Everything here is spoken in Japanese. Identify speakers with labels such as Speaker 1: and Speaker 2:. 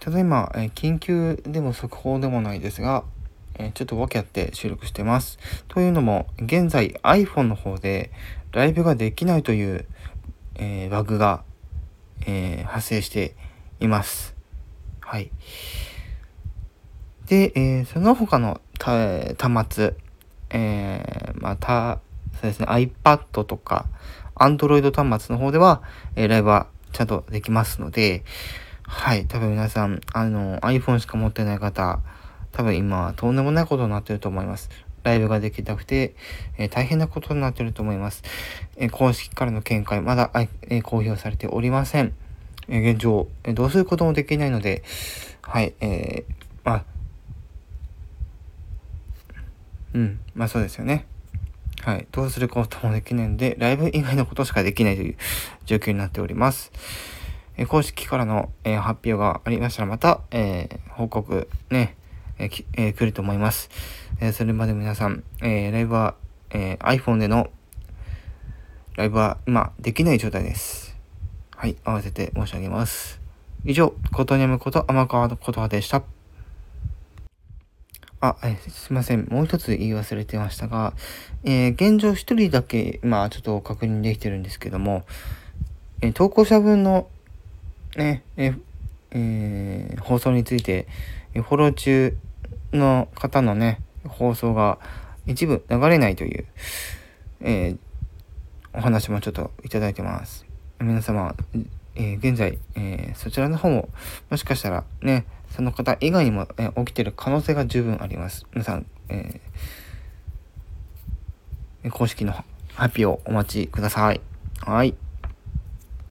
Speaker 1: ただいま、え緊急でも速報でもないですが、えちょっと訳あって収録してます。というのも、現在 iPhone の方でライブができないという、え、バグが、え、発生しています。はい。で、えー、その他の端末、えー、また、そうですね、iPad とか、Android 端末の方では、えー、ライブはちゃんとできますので、はい、多分皆さん、あの、iPhone しか持ってない方、多分今、とんでもないことになってると思います。ライブができなくて、えー、大変なことになってると思います。えー、公式からの見解、まだ、えー、公表されておりません。え現状、えどうすることもできないので、はい、えまあ、うん、まあそうですよね。はい、どうすることもできないので、ライブ以外のことしかできないという状況になっております。え公式からの、え発表がありましたらまた、え報告ね、えきえ来ると思います。えそれまで皆さん、えライブは、え iPhone でのライブは今できない状態です。はい、合わせて申し上げます。以上、ことにゃむこと天川のことはでした。あ、えすいません。もう一つ言い忘れてましたが、えー、現状一人だけ、まあちょっと確認できてるんですけども、えー、投稿者分のね、ええー、放送について、フォロー中の方のね、放送が一部流れないという、えー、お話もちょっといただいてます。皆様、えー、現在、えー、そちらの方も、もしかしたらね、その方以外にも、え起きてる可能性が十分あります。皆さん、え公式の発表をお待ちください。はい。